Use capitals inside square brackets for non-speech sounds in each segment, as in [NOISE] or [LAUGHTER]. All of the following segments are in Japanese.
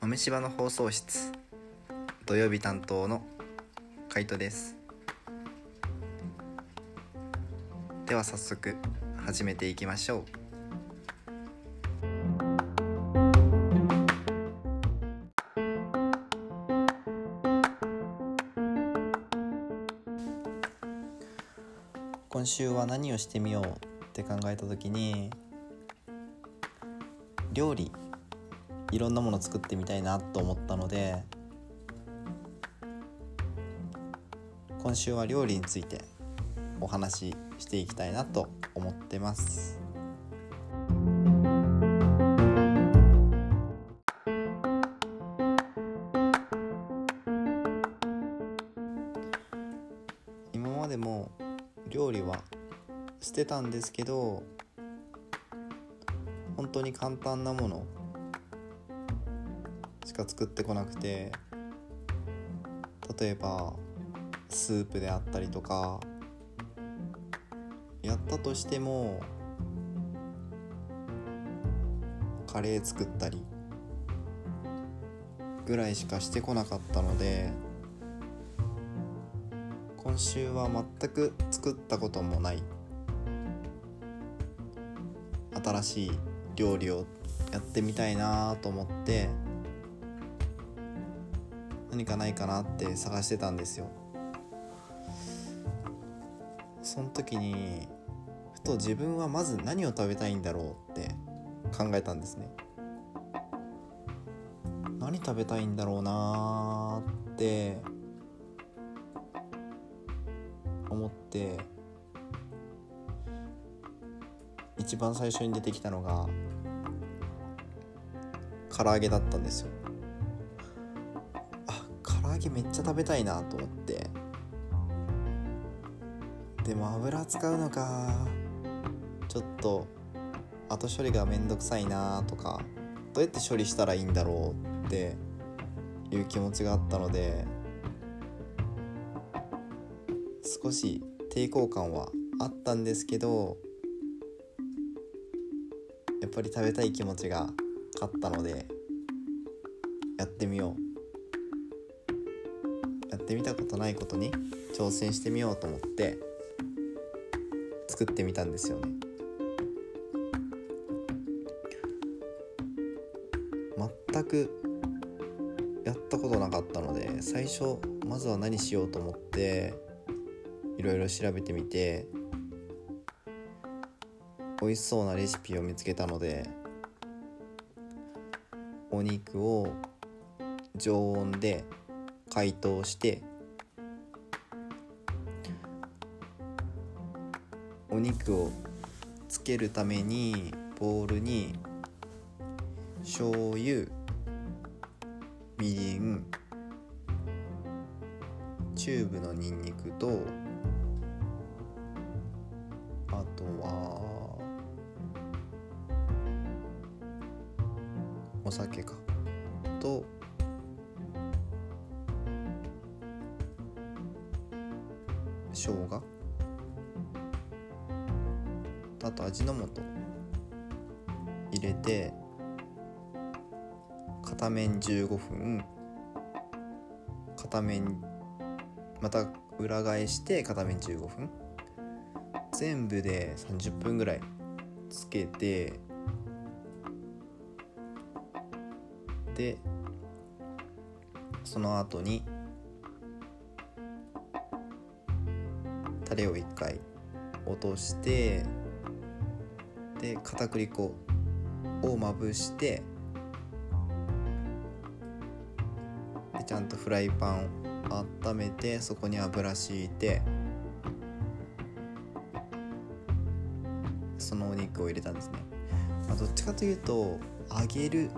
豆柴の放送室。土曜日担当のカイトです。では早速始めていきましょう。今週は何をしてみようって考えた時に料理いろんなもの作ってみたいなと思ったので今週は料理についてお話ししていきたいなと思ってます。今までも料理はしてたんですけど本当に簡単なものしか作ってこなくて例えばスープであったりとかやったとしてもカレー作ったりぐらいしかしてこなかったので今週は全く作ったこともない新しい料理をやってみたいなと思って何かないかなって探してたんですよ。その時にふと自分はまず何を食べたいんだろうって考えたんですね。何食べたいんだろうなーって思って一番最初に出てきたのが唐揚げだったんですよ。あ唐揚げめっちゃ食べたいなと思って。でも油使うのかちょっと後処理がめんどくさいなとかどうやって処理したらいいんだろうっていう気持ちがあったので少し抵抗感はあったんですけどっぱり食べたい気持ちが勝ったのでやってみよう。やってみたことないことに挑戦してみようと思って作ってみたんですよね。全くやったことなかったので最初まずは何しようと思っていろいろ調べてみて美味しそうなレシピを見つけたのでお肉を常温で解凍してお肉をつけるためにボウルに醤油みりんチューブのにんにくと酒か。と生姜。あと味の素入れて片面15分片面また裏返して片面15分。全部で30分ぐらいつけてでその後にタレを1回落としてで片栗粉をまぶしてでちゃんとフライパンを温めてそこに油敷いてそのお肉を入れたんですね、まあ、どっちかというと揚げる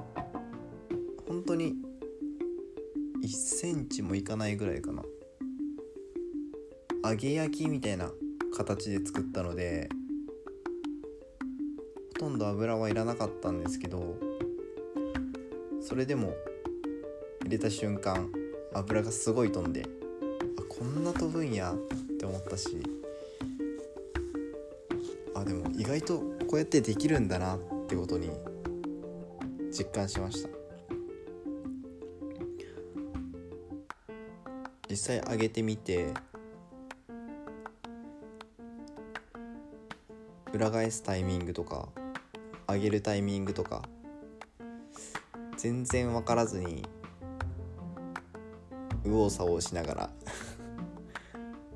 当に1センチもいかないぐらいかな。揚げ焼きみたいな形で作ったのでほとんど油はいらなかったんですけどそれでも入れた瞬間油がすごい飛んであこんな飛ぶんやって思ったしあでも意外とこうやってできるんだなってことに実感しました。実際上げてみて裏返すタイミングとか上げるタイミングとか全然分からずに右往左往しながら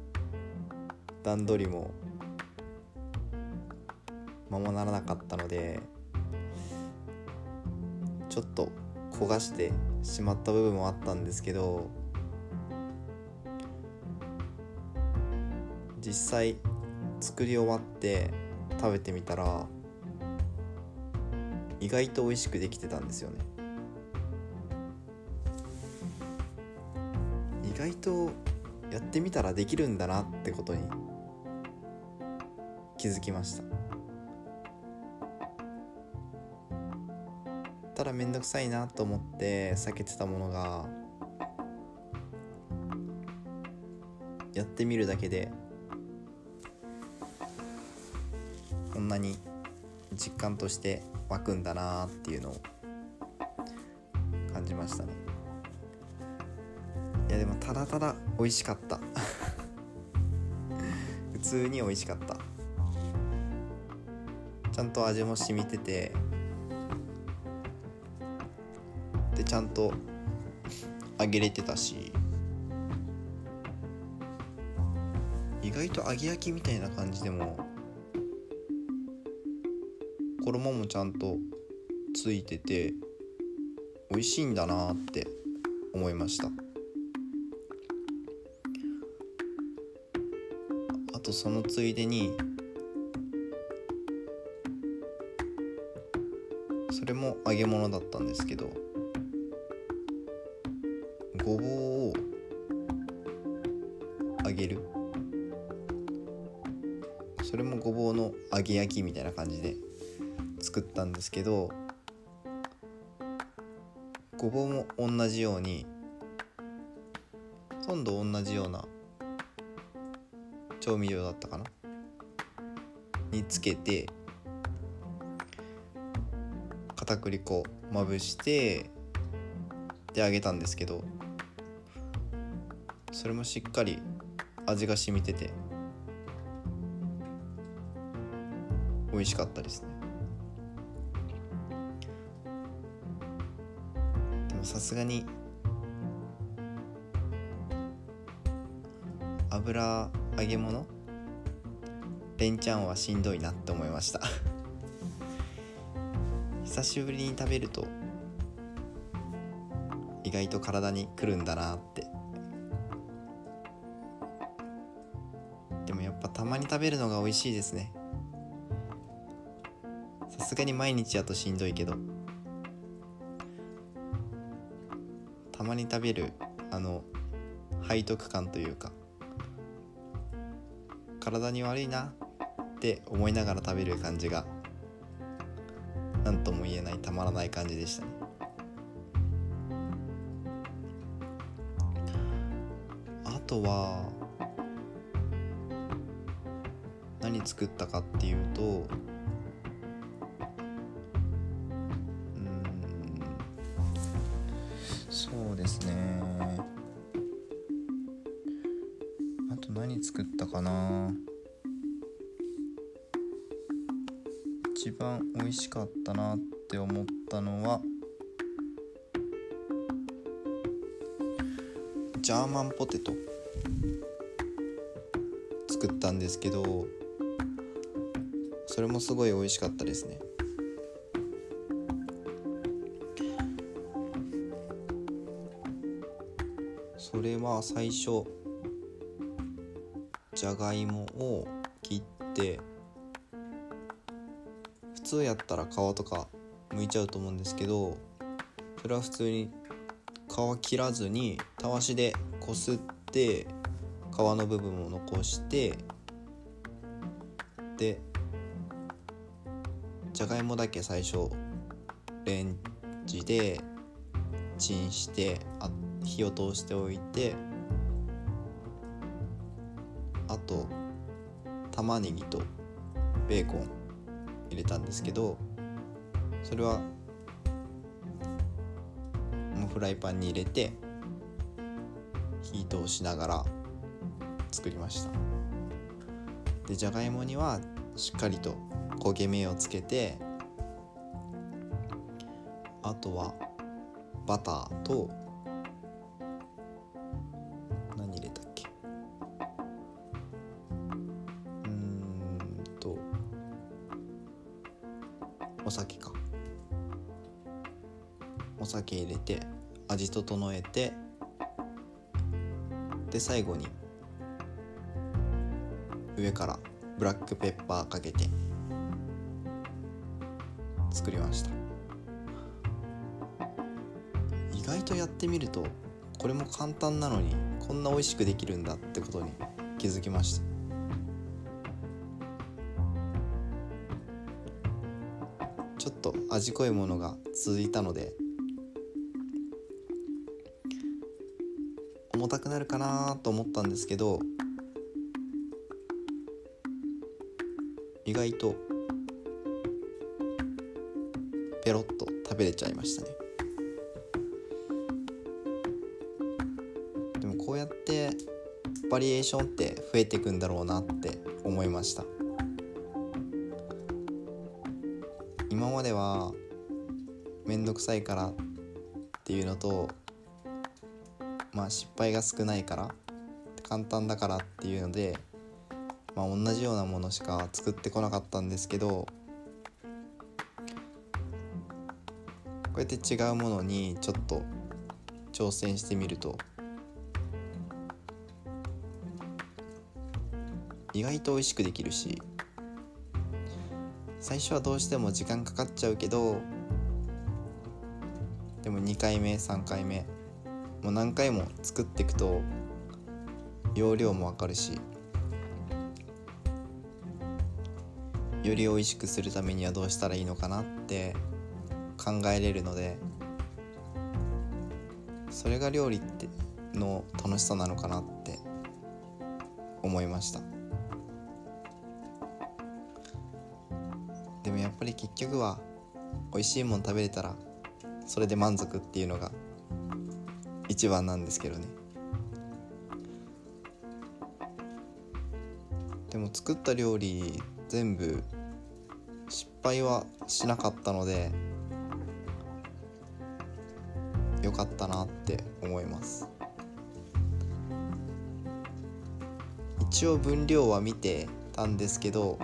[LAUGHS] 段取りもままならなかったのでちょっと焦がしてしまった部分もあったんですけど実際作り終わって食べてみたら意外と美味しくできてたんですよね。意外とやってみたらできるんだなってことに気づきました。ただ面倒くさいなと思って避けてたものがやってみるだけでなに実感として湧くんだなっていうのを感じましたね。いやでもただただ美味しかった。[LAUGHS] 普通に美味しかった。ちゃんと味も染みててでちゃんと揚げれてたし意外と揚げ焼きみたいな感じでも衣もちゃんとついてて美味しいんだなって思いました。あとそのついでにそれも揚げ物だったんですけどごぼうを揚げる。それもごぼうの揚げ焼きみたいな感じで作ったんですけどごぼうも同じようにほとんど同じような調味料だったかな？につけて片栗粉まぶしてで揚げたんですけどそれもしっかり味が染みてて美味しかったですね。さすがに。油揚げ物？レンチャンはしんどいなって思いました。[LAUGHS] 久しぶりに食べると意外と体にくるんだなって。でもやっぱたまに食べるのが美味しいですね。さすがに毎日やとしんどいけど。まに食べるあの背徳感というか体に悪いなって思いながら食べる感じが何とも言えないたまらない感じでしたね。あとは何作ったかっていうと作ったかな。一番美味しかったなって思ったのはジャーマンポテト。作ったんですけどそれもすごい美味しかったですね。それは最初じゃがいもを切って普通やったら皮とか剥いちゃうと思うんですけどそれは普通に皮切らずにたわしでこすって皮の部分を残してでじゃがいもだけ最初レンジでチンしてあ火を通しておいて玉ねぎとベーコン入れたんですけどそれはもうフライパンに入れて火通しながら作りました。でじゃがいもにはしっかりと焦げ目をつけてあとはバターとお酒か。お酒入れて味整えてで最後に上からブラックペッパーかけて作りました。意外とやってみるとこれも簡単なのにこんな美味しくできるんだってことに気づきました。味濃いものが続いたので重たくなるかなと思ったんですけど意外とペロッと食べれちゃいましたね。でもこうやってバリエーションって増えていくんだろうなって思いました。今までは面倒くさいからっていうのとまあ失敗が少ないから簡単だからっていうのでまあ、同じようなものしか作ってこなかったんですけどこうやって違うものにちょっと挑戦してみると意外と美味しくできるし最初はどうしても時間かかっちゃうけどでも2回目3回目もう何回も作っていくと容量もわかるしより美味しくするためにはどうしたらいいのかなって考えれるのでそれが料理っての楽しさなのかなって思いました。でもやっぱり結局は美味しいもの食べれたらそれで満足っていうのが一番なんですけどね。でも作った料理全部失敗はしなかったので良かったなって思います。一応分量は見てたんですけど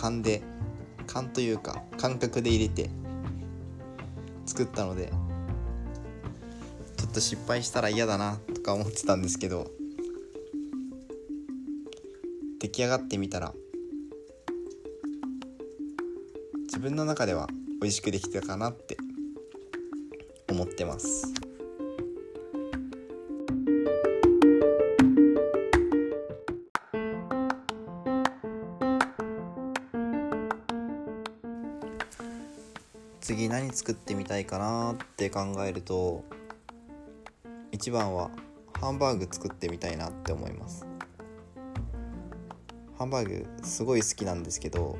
勘で勘というか感覚で入れて作ったのでちょっと失敗したら嫌だなとか思ってたんですけど出来上がってみたら自分の中では美味しくできたかなって思ってます。作ってみたいかなって考えると一番はハンバーグ作ってみたいなって思います。ハンバーグすごい好きなんですけど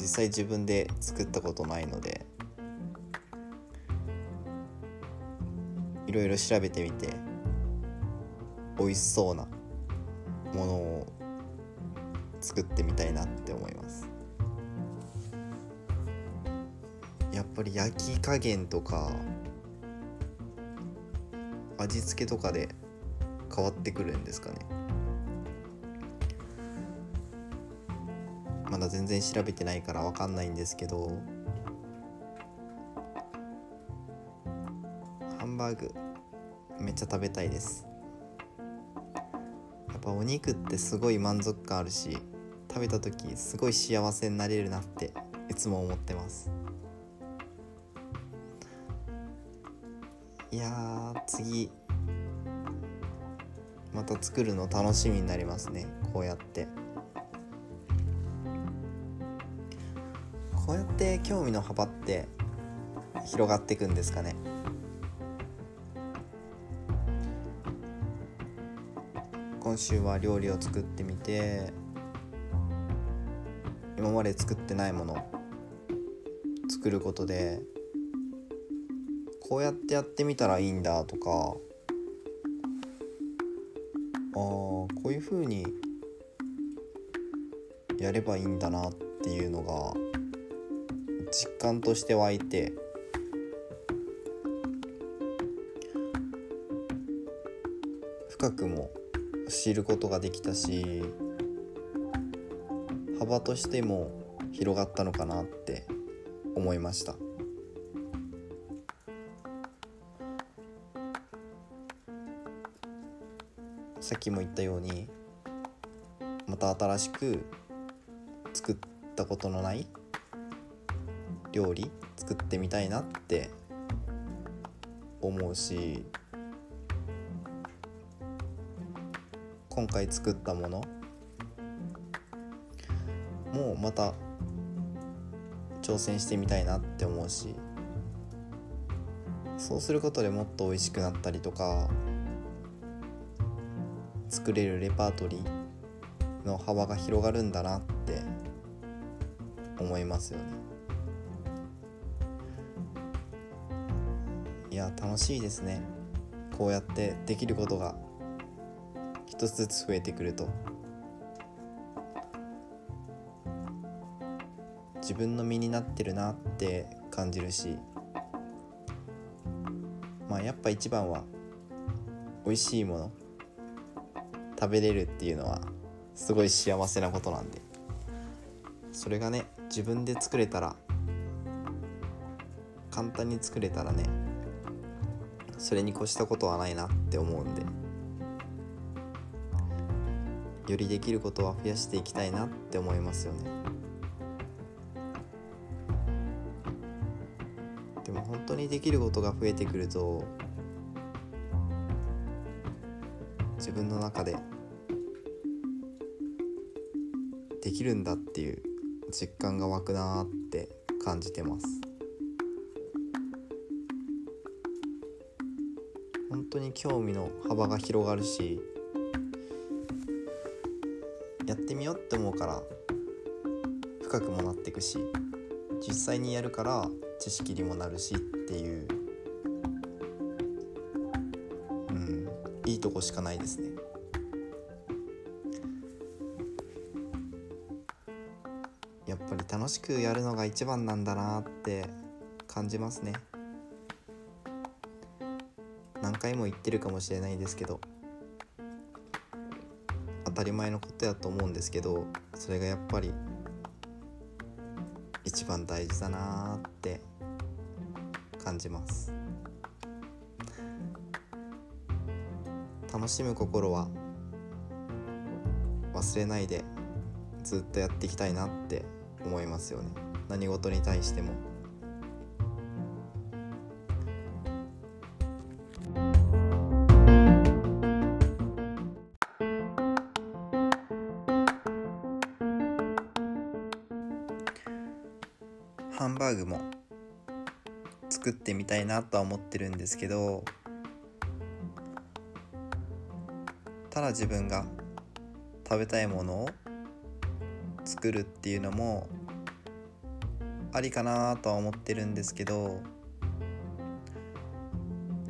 実際自分で作ったことないのでいろいろ調べてみて美味しそうなものを作ってみたいなって思います。ぱり焼き加減とか味付けとかで変わってくるんですかね。まだ全然調べてないから分かんないんですけどハンバーグめっちゃ食べたいです。やっぱお肉ってすごい満足感あるし食べた時すごい幸せになれるなっていつも思ってます。いや次。また作るの楽しみになりますねこうやって。こうやって興味の幅って広がっていくんですかね。今週は料理を作ってみて今まで作ってないもの作ることでこうやってやってみたらいいんだとか。あこういう風にやればいいんだなっていうのが実感として湧いて。深くも知ることができたし幅としても広がったのかなって思いました。さっきも言ったようにまた新しく作ったことのない料理作ってみたいなって思うし今回作ったものもうまた挑戦してみたいなって思うしそうすることでもっと美味しくなったりとか作れるレパートリーの幅が広がるんだなって思いますよね。いや楽しいですね。こうやってできることが一つずつ増えてくると。自分の身になってるなって感じるしまあやっぱ一番は美味しいもの食べれるっていうのはすごい幸せなことなんで。それがね自分で作れたら簡単に作れたらねそれに越したことはないなって思うんで。よりできることは増やしていきたいなって思いますよね。でも本当にできることが増えてくると自分の中でできるんだっていう実感が湧くなーって感じてます。本当に興味の幅が広がるしやってみようって思うから深くもなっていくし実際にやるから知識にもなるしっていううんいいとこしかないですね。楽しくやるのが一番なんだなって感じますね。何回も言ってるかもしれないですけど。当たり前のことやと思うんですけどそれがやっぱり一番大事だなって感じます。楽しむ心は忘れないでずっとやっていきたいなって思いますよね。何事に対しても。ハンバーグも作ってみたいなとは思ってるんですけどただ自分が食べたいものを作るっていうのもありかなとは思ってるんですけど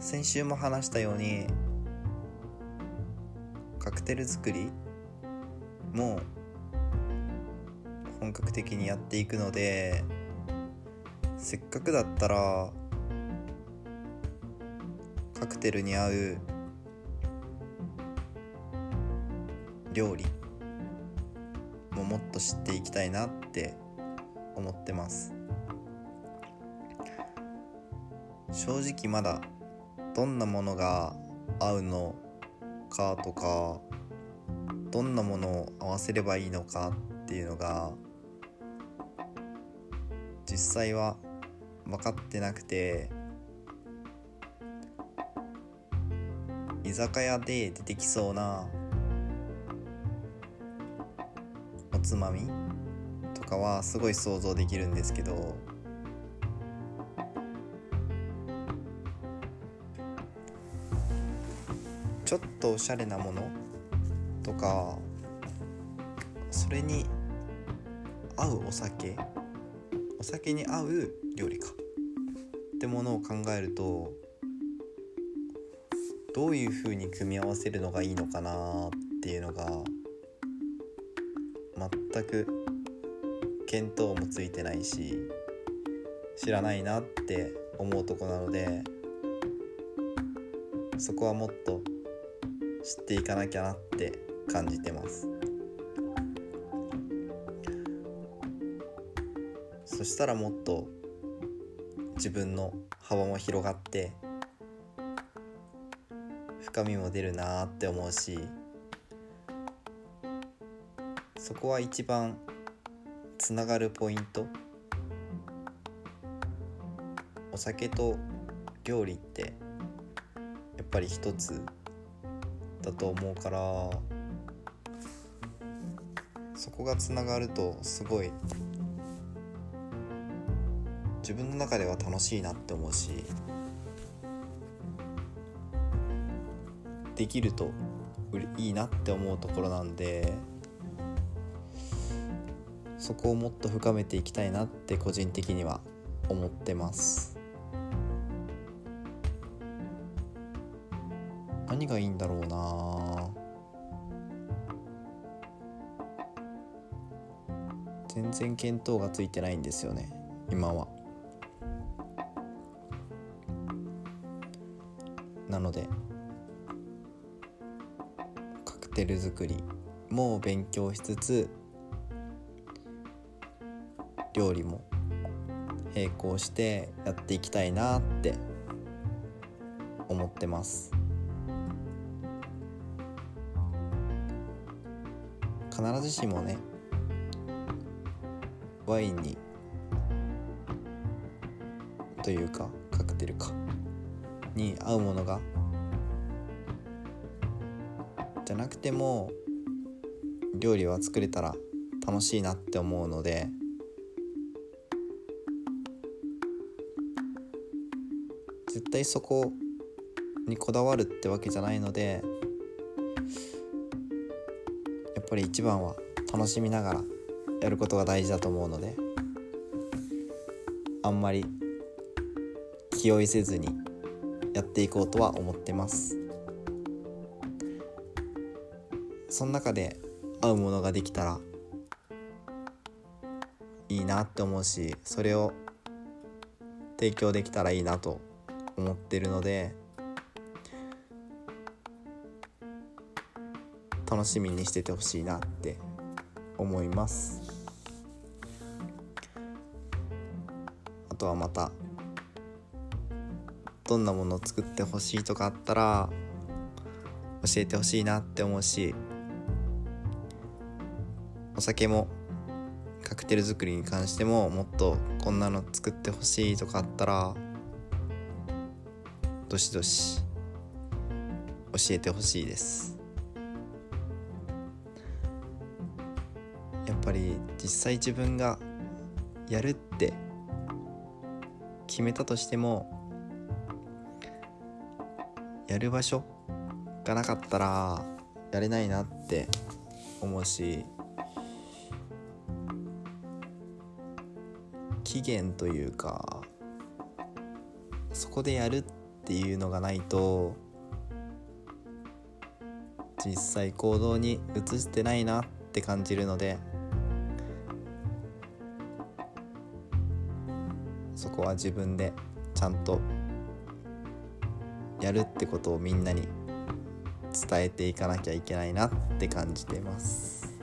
先週も話したようにカクテル作りも本格的にやっていくのでせっかくだったらカクテルに合う料理ももっと知っていきたいなって思ってます。正直まだどんなものが合うのかとかどんなものを合わせればいいのかっていうのが実際は分かってなくて居酒屋で出てきそうなつまみとかはすごい想像できるんですけどちょっとおしゃれなものとかそれに合うお酒お酒に合う料理かってものを考えるとどういう風に組み合わせるのがいいのかなっていうのが全く見当もついてないし知らないなって思うとこなのでそこはもっと知っていかなきゃなって感じてます。そしたらもっと自分の幅も広がって深みも出るなって思うしそこは一番つながるポイント？お酒と料理ってやっぱり一つだと思うからそこがつながるとすごい自分の中では楽しいなって思うしできるといいなって思うところなんでそこをもっと深めていきたいなって個人的には思ってます。何がいいんだろうな。全然見当がついてないんですよね今は。なのでカクテル作りも勉強しつつ料理も並行してやっていきたいなって思ってます。必ずしもねワインにというかカクテルかに合うものがじゃなくても料理は作れたら楽しいなって思うので対そこにこだわるってわけじゃないのでやっぱり一番は楽しみながらやることが大事だと思うのであんまり気負いせずにやっていこうとは思ってます。その中で合うものができたらいいなって思うしそれを提供できたらいいなと思ってるので楽しみにしててほしいなって思います。あとはまたどんなものを作ってほしいとかあったら教えてほしいなって思うしお酒もカクテル作りに関してももっとこんなの作ってほしいとかあったらどしどし教えてほしいです。やっぱり実際自分がやるって決めたとしてもやる場所がなかったらやれないなって思うし期限というかそこでやるってていうのがないと実際行動に移してないなって感じるのでそこは自分でちゃんとやるってことをみんなに伝えていかなきゃいけないなって感じてます。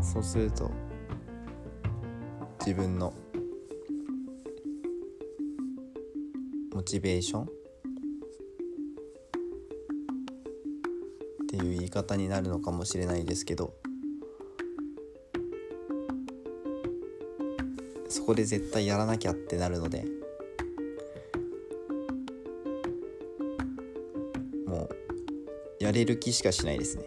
そうすると自分のチベーション？っていう言い方になるのかもしれないですけど。そこで絶対やらなきゃってなるので。もうやれる気しかしないですね。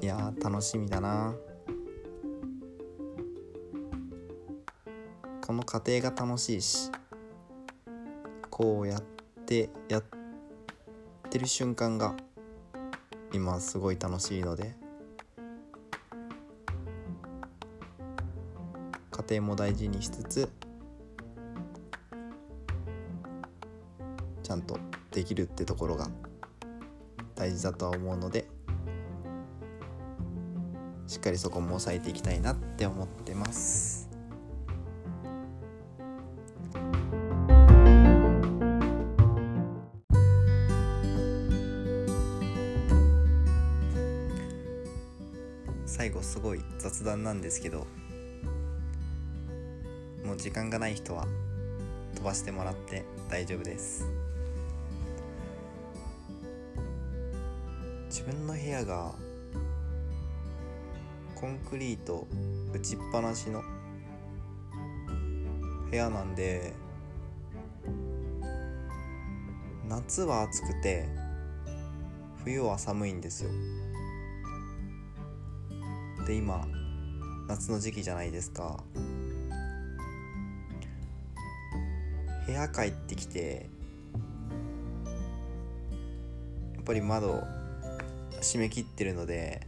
いやー楽しみだなこの過程が楽しいしこうやってやってる瞬間が今すごい楽しいので家庭も大事にしつつちゃんとできるってところが大事だとは思うのでしっかりそこも抑えていきたいなって思ってます。雑談なんですけどもう時間がない人は飛ばしてもらって大丈夫です。自分の部屋がコンクリート打ちっぱなしの部屋なんで夏は暑くて冬は寒いんですよ。で今夏の時期じゃないですか。部屋帰ってきてやっぱり窓締め切ってるので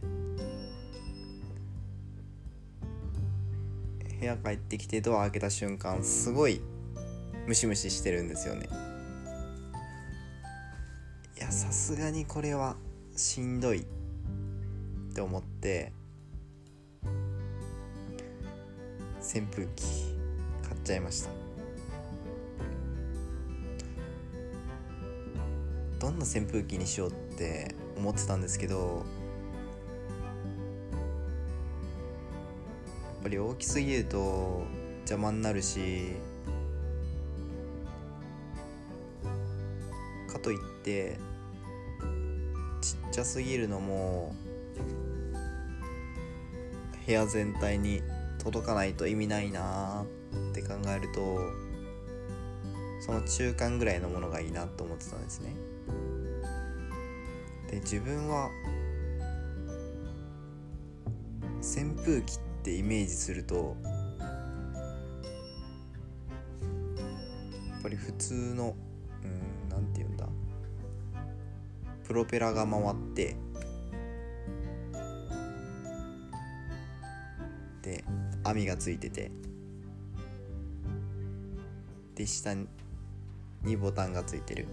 部屋帰ってきてドア開けた瞬間すごいムシムシしてるんですよね。いやさすがにこれはしんどいって思って扇風機買っちゃいました。どんな扇風機にしようって思ってたんですけどやっぱり大きすぎると邪魔になるしかといってちっちゃすぎるのも部屋全体に届かないと意味ないなって考えるとその中間ぐらいのものがいいなと思ってたんですね。で自分は扇風機ってイメージするとやっぱり普通のうんなんて言うんだプロペラが回ってで網がついてて。で下にボタンがついてる。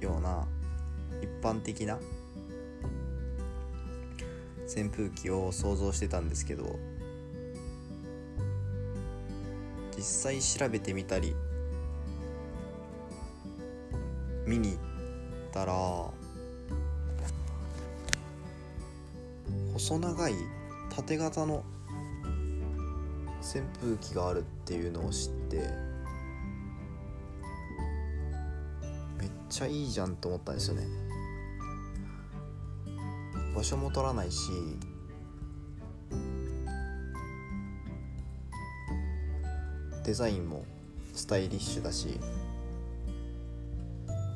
ような一般的な。扇風機を想像してたんですけど。実際調べてみたり。見に行ったら。細長い縦型の扇風機があるっていうのを知ってめっちゃいいじゃんと思ったんですよね。場所も取らないしデザインもスタイリッシュだし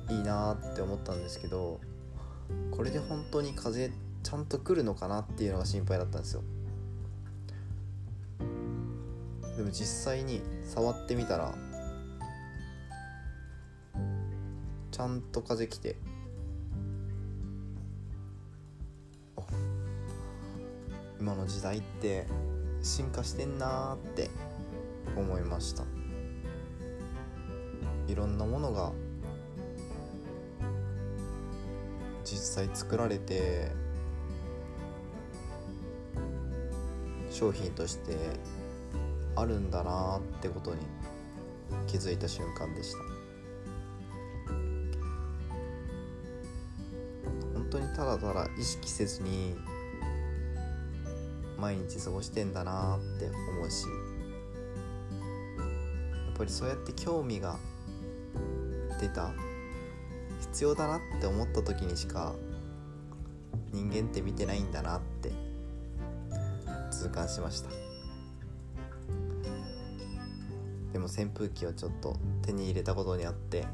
いいなって思ったんですけどこれで本当に風ちゃんと来るのかなっていうのが心配だったんですよ。でも実際に触ってみたらちゃんと風来て今の時代って進化してんなーって思いました。いろんなものが実際作られて商品としてあるんだなってことに気づいた瞬間でした。本当にただただ意識せずに毎日過ごしてんだなって思うしやっぱりそうやって興味が出た必要だなって思った時にしか人間って見てないんだなって痛感しました。でも扇風機をちょっと手に入れたことにあって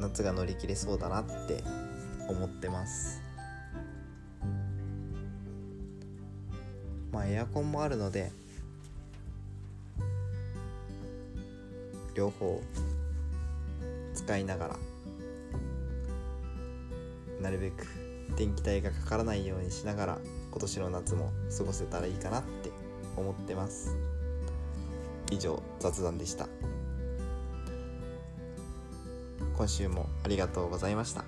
夏が乗り切れそうだなって思ってますまあエアコンもあるので両方使いながらなるべく電気代がかからないようにしながら今年の夏も過ごせたらいいかなって思ってます。以上雑談でした。今週もありがとうございました。